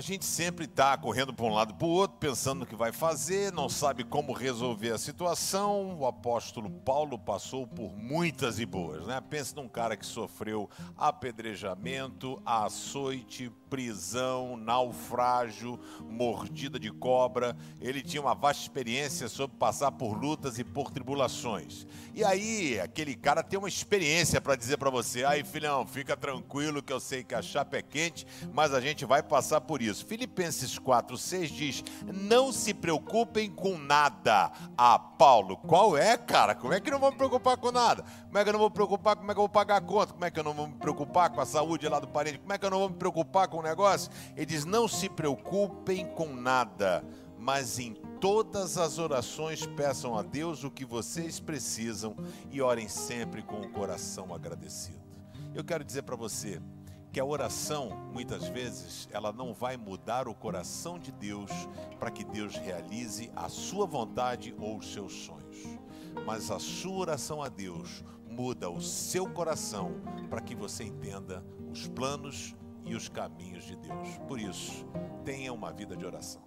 gente sempre está correndo para um lado para o outro, pensando no que vai fazer, não sabe como resolver a situação. O apóstolo Paulo passou por muitas e boas, né? Pense num cara que sofreu apedrejamento, açoite, prisão, naufrágio, mordida de cobra. Ele tinha uma vasta experiência sobre passar por lutas e por tribulações. E aí, aquele cara tem uma experiência para dizer para você: "Aí, filhão, fica tranquilo que eu sei que a chapa é quente, mas a gente vai passar por isso". Filipenses 4:6 diz: "Não se preocupem com nada". Ah, Paulo, qual é, cara? Como é que não vou me preocupar com nada? Como é que eu não vou me preocupar? Como é que eu vou pagar a conta? Como é que eu não vou me preocupar com a saúde lá do parente? Como é que eu não vou me preocupar com o negócio? Ele diz: "Não se preocupem com nada, mas em todas as orações peçam a Deus o que vocês precisam e orem sempre com o coração agradecido". Eu quero dizer para você, que a oração, muitas vezes, ela não vai mudar o coração de Deus para que Deus realize a sua vontade ou os seus sonhos. Mas a sua oração a Deus muda o seu coração para que você entenda os planos e os caminhos de Deus. Por isso, tenha uma vida de oração.